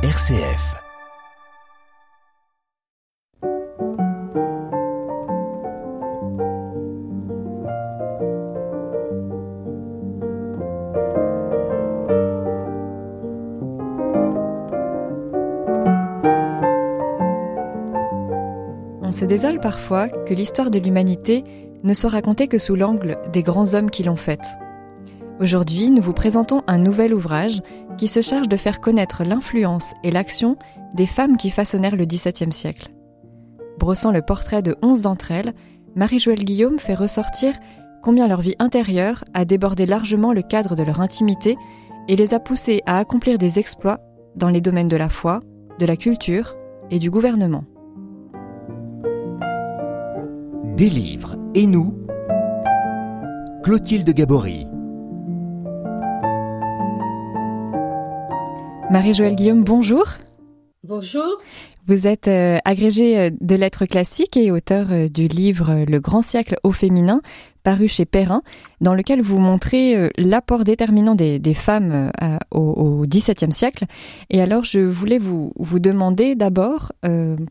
RCF. On se désole parfois que l'histoire de l'humanité ne soit racontée que sous l'angle des grands hommes qui l'ont faite. Aujourd'hui, nous vous présentons un nouvel ouvrage qui se charge de faire connaître l'influence et l'action des femmes qui façonnèrent le XVIIe siècle. Brossant le portrait de onze d'entre elles, Marie-Joëlle Guillaume fait ressortir combien leur vie intérieure a débordé largement le cadre de leur intimité et les a poussées à accomplir des exploits dans les domaines de la foi, de la culture et du gouvernement. Des livres et nous? Clotilde Gabory. Marie-Joëlle Guillaume, bonjour. Bonjour. Vous êtes euh, agrégée euh, de lettres classiques et auteur euh, du livre Le grand siècle au féminin, paru chez Perrin, dans lequel vous montrez l'apport déterminant des, femmes au, XVIIe siècle. Et alors, je voulais vous, vous demander d'abord,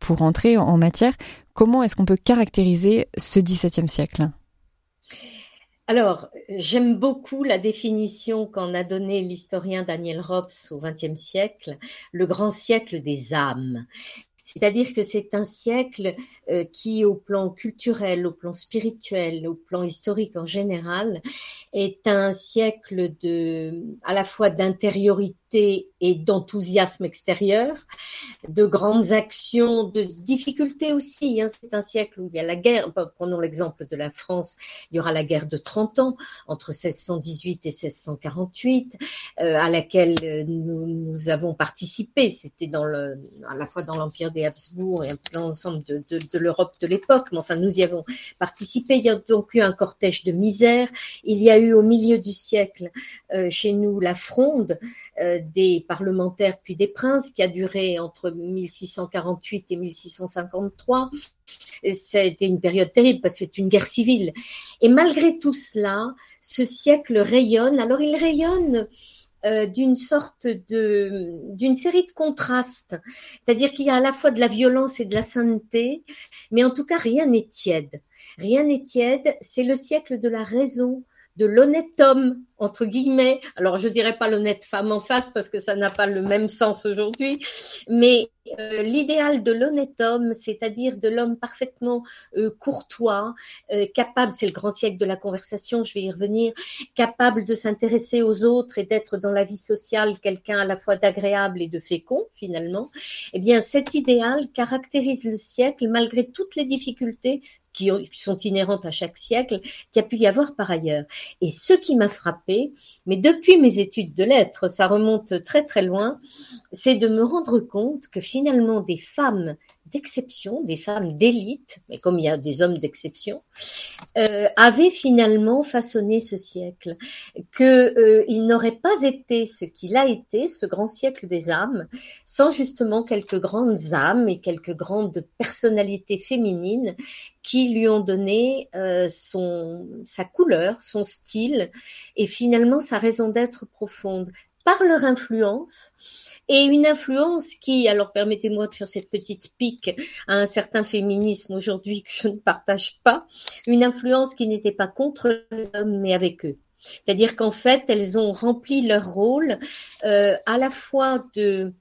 pour entrer en matière, comment est-ce qu'on peut caractériser ce XVIIe siècle? Alors, j'aime beaucoup la définition qu'en a donnée l'historien Daniel Robs au XXe siècle, le grand siècle des âmes. C'est-à-dire que c'est un siècle euh, qui, au plan culturel, au plan spirituel, au plan historique en général, est un siècle de, à la fois d'intériorité et d'enthousiasme extérieur, de grandes actions, de difficultés aussi. Hein. C'est un siècle où il y a la guerre. Prenons l'exemple de la France. Il y aura la guerre de 30 ans entre 1618 et 1648, euh, à laquelle euh, nous, avons participé. C'était à la fois dans l'empire des Habsbourg et dans l'ensemble de, l'Europe de l'époque. Mais enfin, nous y avons participé. Il y a donc eu un cortège de misère. Il y a eu au milieu du siècle euh, chez nous la fronde. Des parlementaires puis des princes qui a duré entre 1648 et 1653. C'était une période terrible parce que c'est une guerre civile. Et malgré tout cela, ce siècle rayonne. Alors il rayonne euh, d'une sorte de d'une série de contrastes, c'est-à-dire qu'il y a à la fois de la violence et de la sainteté, mais en tout cas rien n'est tiède. Rien n'est tiède. C'est le siècle de la raison, de l'honnête homme, entre guillemets. Alors, je dirais pas l'honnête femme en face parce que ça n'a pas le même sens aujourd'hui, mais euh, l'idéal de l'honnête homme, c'est-à-dire de l'homme parfaitement euh, courtois, euh, capable, c'est le grand siècle de la conversation, je vais y revenir, capable de s'intéresser aux autres et d'être dans la vie sociale quelqu'un à la fois d'agréable et de fécond, finalement. Eh bien, cet idéal caractérise le siècle malgré toutes les difficultés qui, sont inhérentes à chaque siècle, qui a pu y avoir par ailleurs. Et ce qui m'a frappé, mais depuis mes études de lettres, ça remonte très très loin, c'est de me rendre compte que finalement des femmes d'exception, des femmes d'élite, mais comme il y a des hommes d'exception, euh, avaient finalement façonné ce siècle, que euh, n'aurait pas été ce qu'il a été, ce grand siècle des âmes, sans justement quelques grandes âmes et quelques grandes personnalités féminines qui lui ont donné euh, son sa couleur, son style et finalement sa raison d'être profonde. Par leur influence et une influence qui, alors permettez-moi de faire cette petite pique à un certain féminisme aujourd'hui que je ne partage pas, une influence qui n'était pas contre les hommes mais avec eux. C'est-à-dire qu'en fait, elles ont rempli leur rôle euh, à la fois de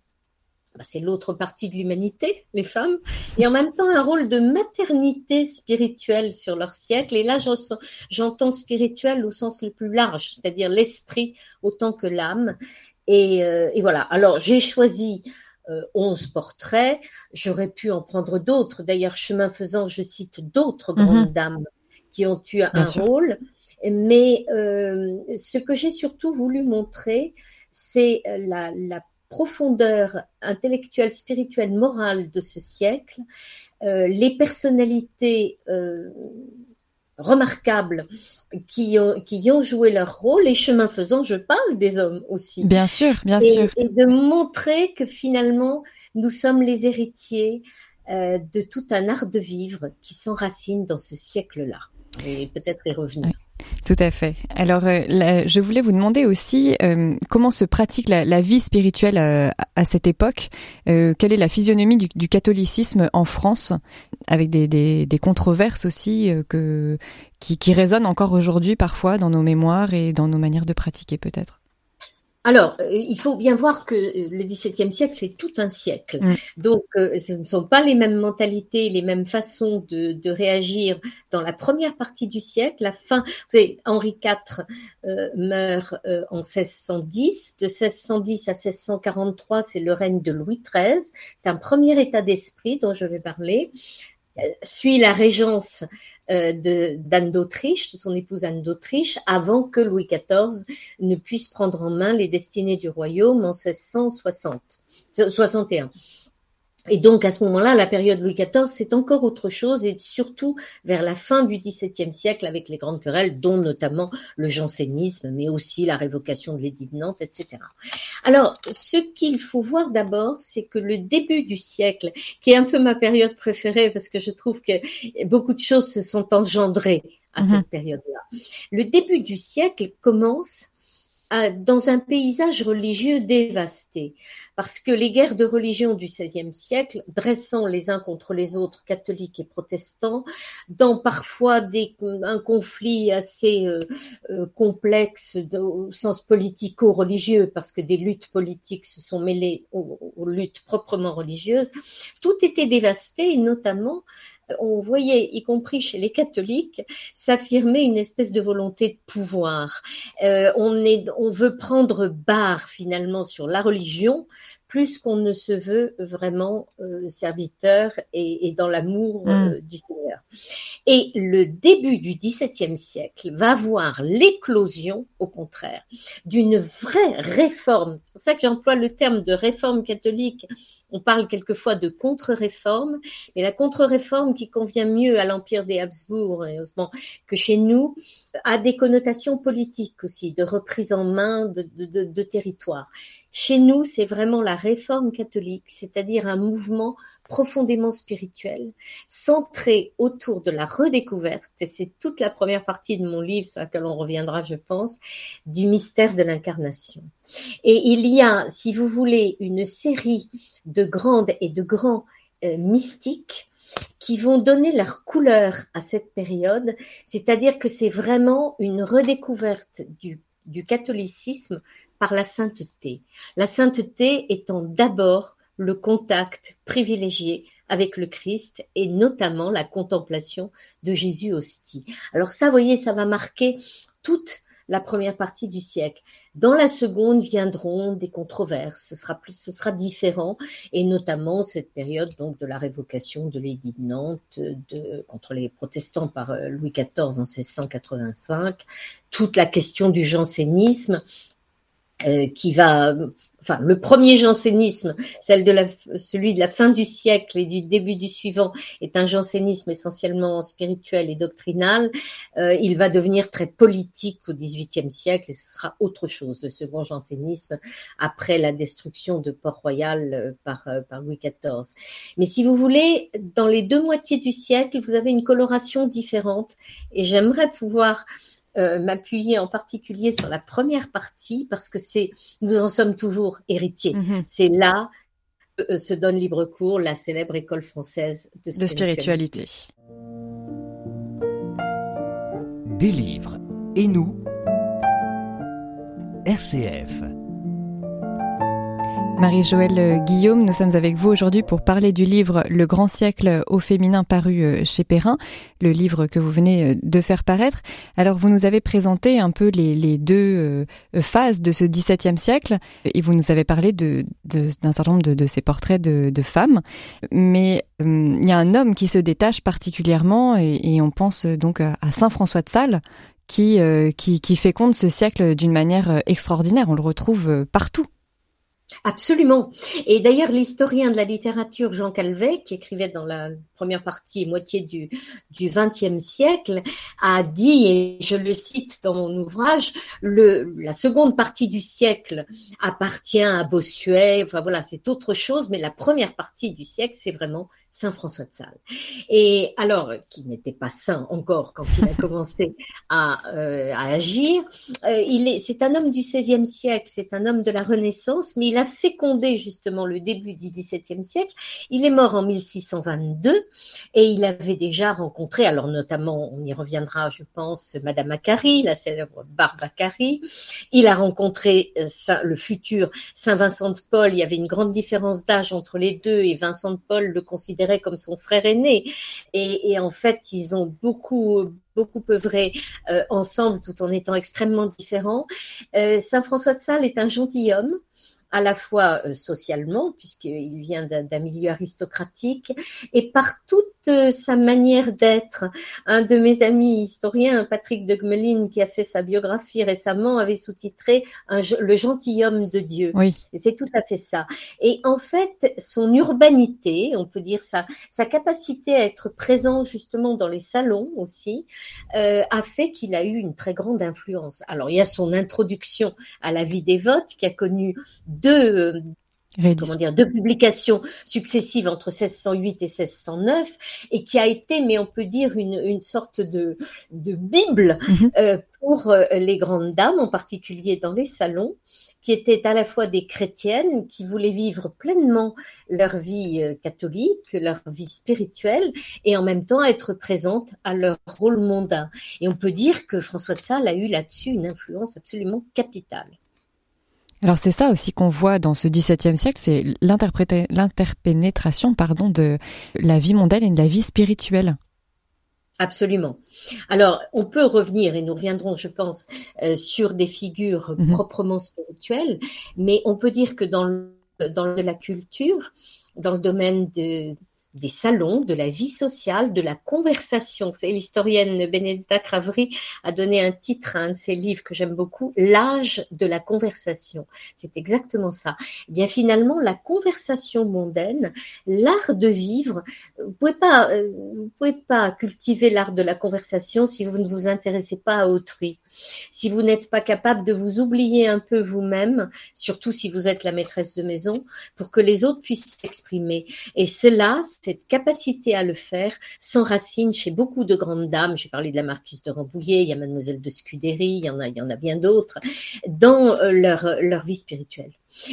bah, c'est l'autre partie de l'humanité, les femmes, et en même temps un rôle de maternité spirituelle sur leur siècle. Et là, j'entends spirituel au sens le plus large, c'est-à-dire l'esprit autant que l'âme. Euh, et, voilà. Alors, j'ai choisi euh, 11 portraits. J'aurais pu en prendre d'autres. D'ailleurs, chemin faisant, je cite d'autres mhm. grandes dames qui ont eu un rôle. Mais euh, ce que j'ai surtout voulu montrer, c'est la, la, profondeur intellectuelle, spirituelle, morale de ce siècle, euh, les personnalités euh, remarquables qui ont, qui ont joué leur rôle et chemin faisant, je parle des hommes aussi. Bien sûr, bien sûr. Et de montrer que finalement, nous sommes les héritiers euh, de tout un art de vivre qui s'enracine dans ce siècle-là. Et peut-être y revenir. Tout à fait. Alors, euh, je voulais vous demander aussi euh, comment se pratique la, vie spirituelle à, cette époque. quelle est la physionomie du, catholicisme en France, avec des, controverses aussi que, qui résonnent encore aujourd'hui parfois dans nos mémoires et dans nos manières de pratiquer peut-être? Alors, euh, il faut bien voir que euh, le XVIIe siècle, c'est tout un siècle. Mm. Donc, euh, ce ne sont pas les mêmes mentalités, les mêmes façons de, réagir dans la première partie du siècle. La fin, vous savez, Henri IV meurt en 1610. De 1610 à 1643, c'est le règne de Louis XIII. C'est un premier état d'esprit dont je vais parler suit la régence euh, d'Anne d'Autriche, de son épouse Anne d'Autriche, avant que Louis XIV ne puisse prendre en main les destinées du royaume en 1660, 61. Et donc à ce moment-là, la période Louis XIV, c'est encore autre chose, et surtout vers la fin du XVIIe siècle, avec les grandes querelles, dont notamment le jansénisme, mais aussi la révocation de l'édit de Nantes, etc. Alors, ce qu'il faut voir d'abord, c'est que le début du siècle, qui est un peu ma période préférée, parce que je trouve que beaucoup de choses se sont engendrées à cette mhm. période-là, le début du siècle commence dans un paysage religieux dévasté, parce que les guerres de religion du XVIe siècle, dressant les uns contre les autres, catholiques et protestants, dans parfois des, un conflit assez euh, euh, complexe au sens politico-religieux, parce que des luttes politiques se sont mêlées aux, luttes proprement religieuses, tout était dévasté, notamment on voyait, y compris chez les catholiques, s'affirmer une espèce de volonté de pouvoir. Euh, on, est, on veut prendre barre finalement sur la religion plus qu'on ne se veut vraiment euh, serviteur et, dans l'amour euh, mm. du Seigneur. Et le début du XVIIe siècle va voir l'éclosion, au contraire, d'une vraie réforme. C'est pour ça que j'emploie le terme de réforme catholique. On parle quelquefois de contre-réforme, mais la contre-réforme qui convient mieux à l'empire des Habsbourg que chez nous a des connotations politiques aussi, de reprise en main de, de, de territoire. Chez nous, c'est vraiment la réforme catholique, c'est-à-dire un mouvement profondément spirituel, centré autour de la redécouverte, et c'est toute la première partie de mon livre sur laquelle on reviendra, je pense, du mystère de l'incarnation. Et il y a, si vous voulez, une série de grandes et de grands euh, mystiques qui vont donner leur couleur à cette période, c'est-à-dire que c'est vraiment une redécouverte du du catholicisme par la sainteté. La sainteté étant d'abord le contact privilégié avec le Christ et notamment la contemplation de Jésus hostie. Alors ça, vous voyez, ça va marquer toute la première partie du siècle. Dans la seconde viendront des controverses. Ce sera plus, ce sera différent, et notamment cette période donc de la révocation de l'édit de Nantes de, contre les protestants par euh, Louis XIV en 1685, toute la question du jansénisme euh, qui va, enfin, le premier jansénisme, celle de la, celui de la fin du siècle et du début du suivant, est un jansénisme essentiellement spirituel et doctrinal. Euh, il va devenir très politique au XVIIIe siècle et ce sera autre chose, le second jansénisme, après la destruction de Port-Royal euh, par, par Louis XIV. Mais si vous voulez, dans les deux moitiés du siècle, vous avez une coloration différente et j'aimerais pouvoir euh, m'appuyer en particulier sur la première partie parce que c'est nous en sommes toujours héritiers. Mhm. C'est là que euh, se donne libre cours la célèbre école française de spiritualité. Des livres et nous? RCF Marie-Joëlle Guillaume, nous sommes avec vous aujourd'hui pour parler du livre Le grand siècle au féminin paru euh, chez Perrin, le livre que vous venez euh, de faire paraître. Alors vous nous avez présenté un peu les, deux euh, phases de ce XVIIe siècle et vous nous avez parlé d'un certain nombre de, ces portraits de, femmes. Mais il y a un homme qui se détache particulièrement et, on pense donc à Saint François de Sales qui, qui, qui féconde ce siècle d'une manière extraordinaire. On le retrouve partout Absolument. Et d'ailleurs, l'historien de la littérature Jean Calvet, qui écrivait dans la première partie et moitié du XXe siècle, a dit, et je le cite dans mon ouvrage, la seconde partie du siècle appartient à Bossuet. Enfin voilà, c'est autre chose, mais la première partie du siècle, c'est vraiment Saint François de Sales. Et alors, qui n'était pas saint encore quand il a commencé à, euh, agir, euh, il est, c'est un homme du XVIe siècle, c'est un homme de la Renaissance, mais il a fécondé justement le début du XVIIe siècle. Il est mort en 1622 et il avait déjà rencontré, alors notamment, on y reviendra, je pense, Madame Macquarie, la célèbre Barbacari. Il a rencontré euh, le futur Saint Vincent de Paul. Il y avait une grande différence d'âge entre les deux et Vincent de Paul le considérait comme son frère aîné. Et, en fait, ils ont beaucoup beaucoup œuvré euh, ensemble tout en étant extrêmement différents. Euh, Saint François de Sales est un gentilhomme à la fois euh, socialement, puisqu'il vient d'un milieu aristocratique, et par toute euh, sa manière d'être. Un de mes amis historiens, Patrick de Gmelin, qui a fait sa biographie récemment, avait sous-titré Le gentilhomme de Dieu. Oui. Et c'est tout à fait ça. Et en fait, son urbanité, on peut dire sa, sa capacité à être présent justement dans les salons aussi, euh, a fait qu'il a eu une très grande influence. Alors, il y a son introduction à la vie des votes qui a connu deux comment dire, deux publications successives entre 1608 et 1609, et qui a été, mais on peut dire, une, une sorte de, de bible mhm. euh, pour euh, les grandes dames, en particulier dans les salons, qui étaient à la fois des chrétiennes qui voulaient vivre pleinement leur vie euh, catholique, leur vie spirituelle, et en même temps être présentes à leur rôle mondain. Et on peut dire que François de Sales a eu là-dessus une influence absolument capitale. Alors c'est ça aussi qu'on voit dans ce XVIIe siècle, c'est l'interpénétration pardon de la vie mondaine et de la vie spirituelle. Absolument. Alors, on peut revenir, et nous reviendrons, je pense, euh, sur des figures mhm. proprement spirituelles, mais on peut dire que dans, le, dans la culture, dans le domaine de, des salons, de la vie sociale, de la conversation. C'est l'historienne Benedetta Craveri a donné un titre à un de ses livres que j'aime beaucoup, L'âge de la conversation. C'est exactement ça. Eh bien finalement, la conversation mondaine, l'art de vivre, vous pouvez pas, euh, vous pouvez pas cultiver l'art de la conversation si vous ne vous intéressez pas à autrui. Si vous n'êtes pas capable de vous oublier un peu vous-même, surtout si vous êtes la maîtresse de maison, pour que les autres puissent s'exprimer. Et cela, cette capacité à le faire s'enracine chez beaucoup de grandes dames. J'ai parlé de la marquise de Rambouillet, il y a mademoiselle de Scudéry, il y en a, il y en a bien d'autres, dans euh, leur, leur vie spirituelle.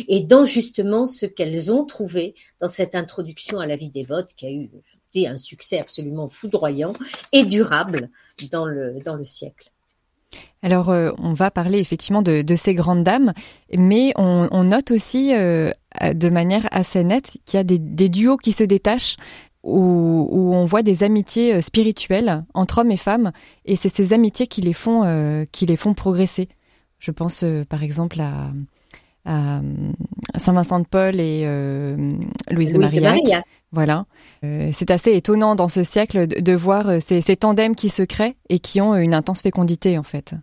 Et dans justement ce qu'elles ont trouvé dans cette introduction à la vie des votes qui a eu un succès absolument foudroyant et durable dans le, siècle. Alors, euh, on va parler effectivement de, ces grandes dames, mais on, note aussi euh, de manière assez nette qu'il y a des, duos qui se détachent où, on voit des amitiés euh, spirituelles entre hommes et femmes, et c'est ces amitiés qui les font, qui les font progresser. Je pense par exemple à, Saint-Vincent de Paul et Louise, de Marillac. Voilà. c'est assez étonnant dans ce siècle de, voir ces, ces, tandems qui se créent et qui ont une intense fécondité en fait.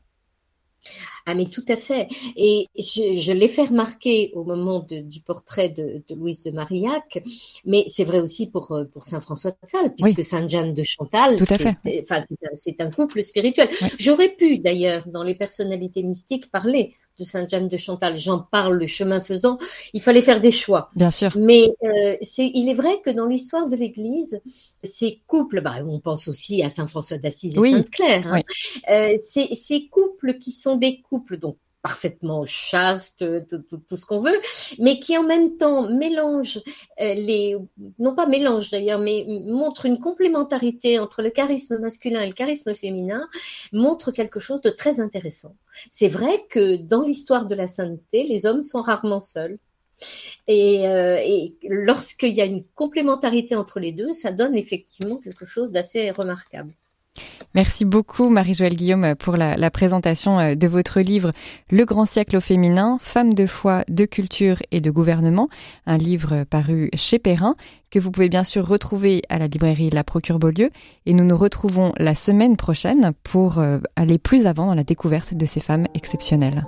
Ah mais tout à fait. Et je, je l'ai fait remarquer au moment de, du portrait de, de, Louise de Marillac, mais c'est vrai aussi pour euh, pour Saint François de Sales, puisque Sainte Jeanne de Chantal, c'est un couple spirituel. J'aurais pu d'ailleurs dans les personnalités mystiques parler de Sainte Jeanne de Chantal. J'en parle le chemin faisant. Il fallait faire des choix. Bien sûr. Mais euh, c'est, il est vrai que dans l'histoire de l'Église, ces couples, bah, on pense aussi à Saint François d'Assise et Sainte Claire, hein, euh, ces couples qui sont des couples donc parfaitement chaste, tout, ce qu'on veut, mais qui en même temps mélange euh, les, non pas mélange d'ailleurs, mais montre une complémentarité entre le charisme masculin et le charisme féminin, montre quelque chose de très intéressant. C'est vrai que dans l'histoire de la sainteté, les hommes sont rarement seuls. Et, euh, et lorsqu'il y a une complémentarité entre les deux, ça donne effectivement quelque chose d'assez remarquable. Merci beaucoup Marie-Joëlle Guillaume pour la, présentation euh, de votre livre Le grand siècle au féminin, femmes de foi, de culture et de gouvernement, un livre paru chez Perrin que vous pouvez bien sûr retrouver à la librairie La Procure Beaulieu et nous nous retrouvons la semaine prochaine pour euh, aller plus avant dans la découverte de ces femmes exceptionnelles.